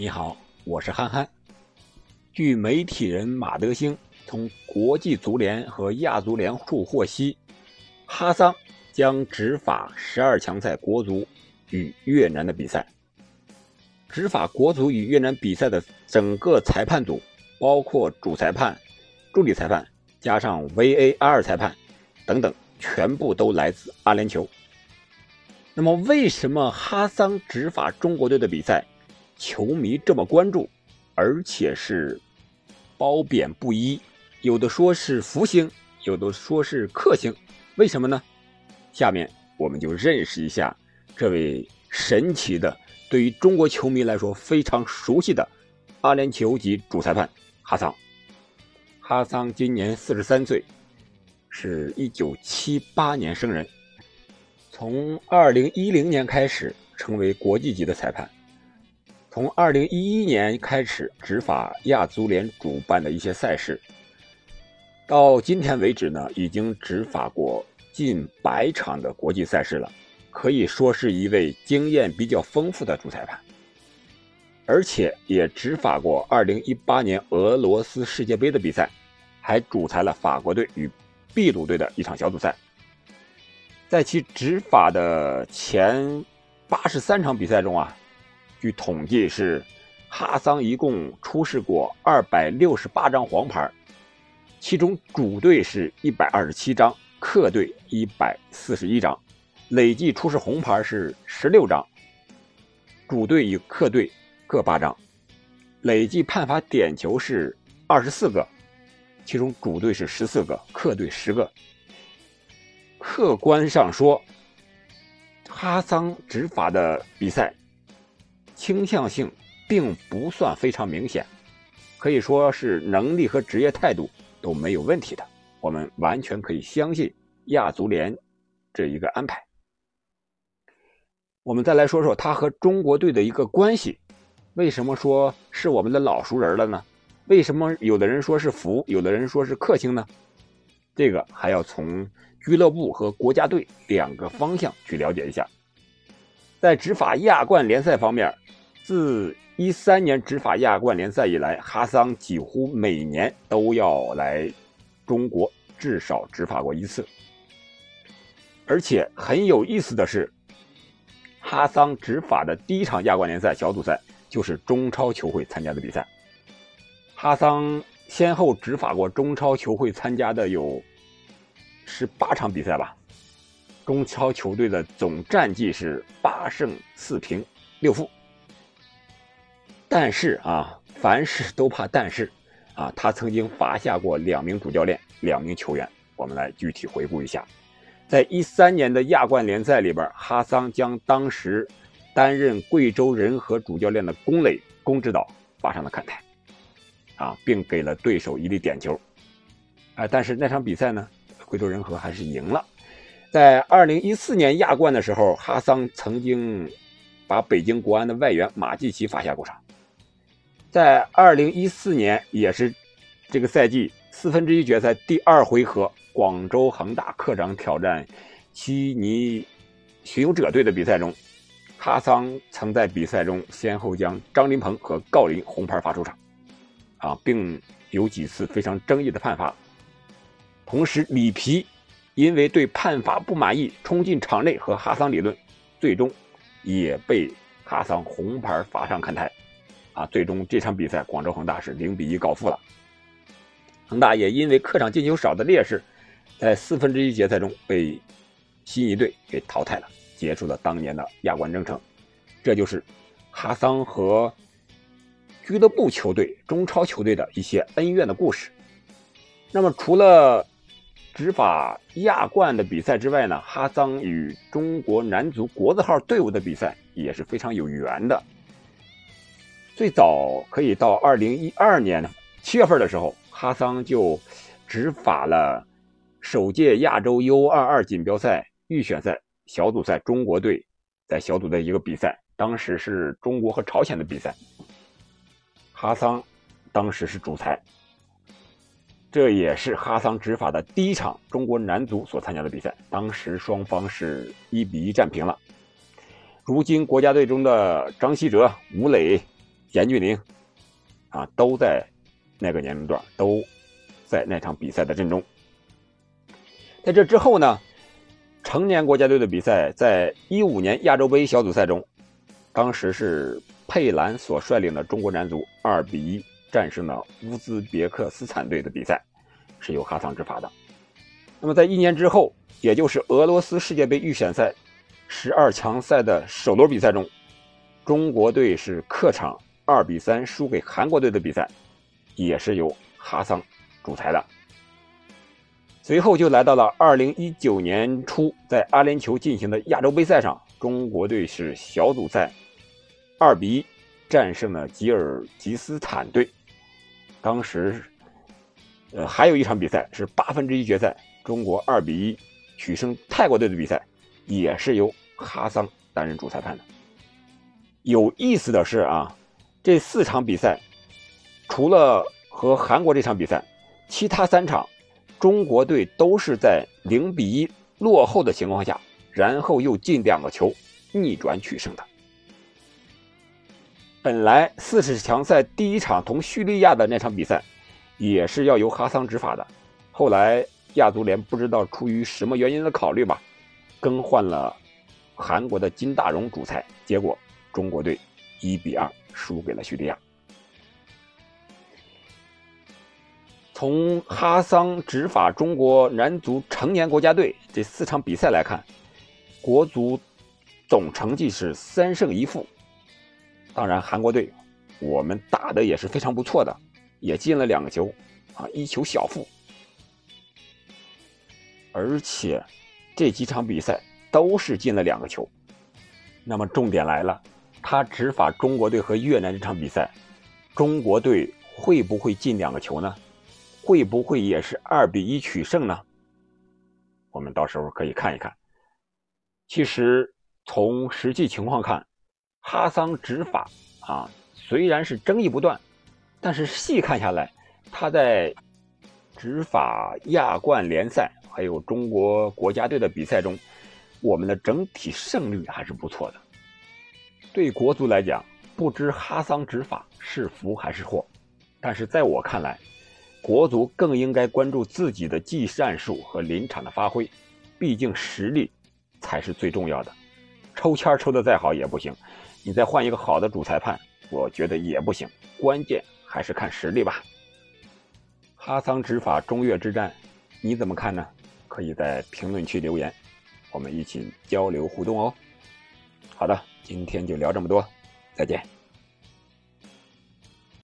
你好，我是憨憨。据媒体人马德兴从国际足联和亚足联处获悉，哈桑将执法十二强赛国足与越南的比赛。执法国足与越南比赛的整个裁判组，包括主裁判、助理裁判，加上 VAR 裁判等等，全部都来自阿联酋。那么，为什么哈桑执法中国队的比赛，球迷这么关注，而且是褒贬不一？有的说是福星，有的说是克星，为什么呢？下面我们就认识一下这位神奇的。对于中国球迷来说非常熟悉的阿联酋籍主裁判哈桑，哈桑今年四十三岁，是一九七八年生人，从二零一零年开始成为国际级的裁判，从二零一一年开始执法亚足联主办的一些赛事，到今天为止呢，已经执法过近百场的国际赛事了。可以说是一位经验比较丰富的主裁判，而且也执法过2018年俄罗斯世界杯的比赛，还主裁了法国队与秘鲁队的一场小组赛。在其执法的前83场比赛中啊，据统计是哈桑一共出示过268张黄牌，其中主队是一百二十七张，客队一百四十一张。累计出示红牌是十六张，主队与客队各八张，累计判罚点球是二十四个，其中主队是十四个，客队十个。客观上说，哈桑执法的比赛倾向性并不算非常明显，可以说是能力和职业态度都没有问题的，我们完全可以相信亚足联这一个安排。我们再来说说他和中国队的一个关系，为什么说是我们的老熟人了呢？为什么有的人说是福，有的人说是克星呢？这个还要从俱乐部和国家队两个方向去了解一下。在执法亚冠联赛方面，自一三年执法亚冠联赛以来，哈桑几乎每年都要来中国至少执法过一次，而且很有意思的是。哈桑执法的第一场亚冠联赛小组赛就是中超球会参加的比赛。哈桑先后执法过中超球会参加的有十八场比赛吧。中超球队的总战绩是八胜四平六负。但是啊，凡事都怕但是啊，他曾经罚下过两名主教练、两名球员。我们来具体回顾一下。在一三年的亚冠联赛里边，哈桑将当时担任贵州人和主教练的龚磊龚指导罚上了看台，啊，并给了对手一粒点球，啊，但是那场比赛呢，贵州人和还是赢了。在二零一四年亚冠的时候，哈桑曾经把北京国安的外援马季奇罚下过场。在二零一四年，也是这个赛季四分之一决赛第二回合。广州恒大客场挑战悉尼巡游者队的比赛中，哈桑曾在比赛中先后将张林鹏和郜林红牌罚出场，啊，并有几次非常争议的判罚。同时，里皮因为对判罚不满意，冲进场内和哈桑理论，最终也被哈桑红牌罚上看台，啊，最终这场比赛广州恒大是零比一告负了。恒大也因为客场进球少的劣势。在四分之一决赛中被新一队给淘汰了，结束了当年的亚冠征程。这就是哈桑和俱乐部球队、中超球队的一些恩怨的故事。那么，除了执法亚冠的比赛之外呢，哈桑与中国男足国字号队伍的比赛也是非常有缘的。最早可以到二零一二年七月份的时候，哈桑就执法了。首届亚洲 U22 锦标赛预选赛小组赛，中国队在小组的一个比赛，当时是中国和朝鲜的比赛。哈桑当时是主裁，这也是哈桑执法的第一场中国男足所参加的比赛，当时双方是一比一战平了。如今国家队中的张稀哲、吴磊严俊凌，啊，都在那个年龄段，都在那场比赛的阵中。在这之后呢，成年国家队的比赛，在一五年亚洲杯小组赛中，当时是佩兰所率领的中国男足二比一战胜了乌兹别克斯坦队的比赛，是由哈桑执法的。那么在一年之后，也就是俄罗斯世界杯预选赛十二强赛的首轮比赛中，中国队是客场二比三输给韩国队的比赛，也是由哈桑主裁的。随后就来到了二零一九年初，在阿联酋进行的亚洲杯赛上，中国队是小组赛二比一战胜了吉尔吉斯坦队。当时，呃，还有一场比赛是八分之一决赛。中国二比一取胜泰国队的比赛，也是由哈桑担任主裁判的。有意思的是啊，这四场比赛，除了和韩国这场比赛，其他三场中国队都是在零比一落后的情况下，然后又进两个球，逆转取胜的。本来四十强赛第一场同叙利亚的那场比赛，也是要由哈桑执法的，后来。亚足联不知道出于什么原因的考虑吧，更换了韩国的金大荣主裁，结果中国队一比二输给了叙利亚。从哈桑执法中国男足成年国家队这四场比赛来看，国足总成绩是三胜一负。当然，韩国队我们打的也是非常不错的，也进了两个球，啊，一球小负。而且这几场比赛都是进了两个球，那么重点来了，他执法中国队和越南这场比赛，中国队会不会进两个球呢？会不会也是二比一取胜呢？我们到时候可以看一看。其实从实际情况看，哈桑执法啊，虽然是争议不断，但是细看下来，他在执法亚冠联赛。还有中国国家队的比赛中，我们的整体胜率还是不错的。对国足来讲，不知哈桑执法是福还是祸，但是在我看来，国足更应该关注自己的技战术和临场的发挥，毕竟实力才是最重要的。抽签抽的再好也不行，你再换一个好的主裁判，我觉得也不行。关键还是看实力吧。哈桑执法中越之战，你怎么看呢？可以在评论区留言，我们一起交流互动哦。好的，今天就聊这么多，再见。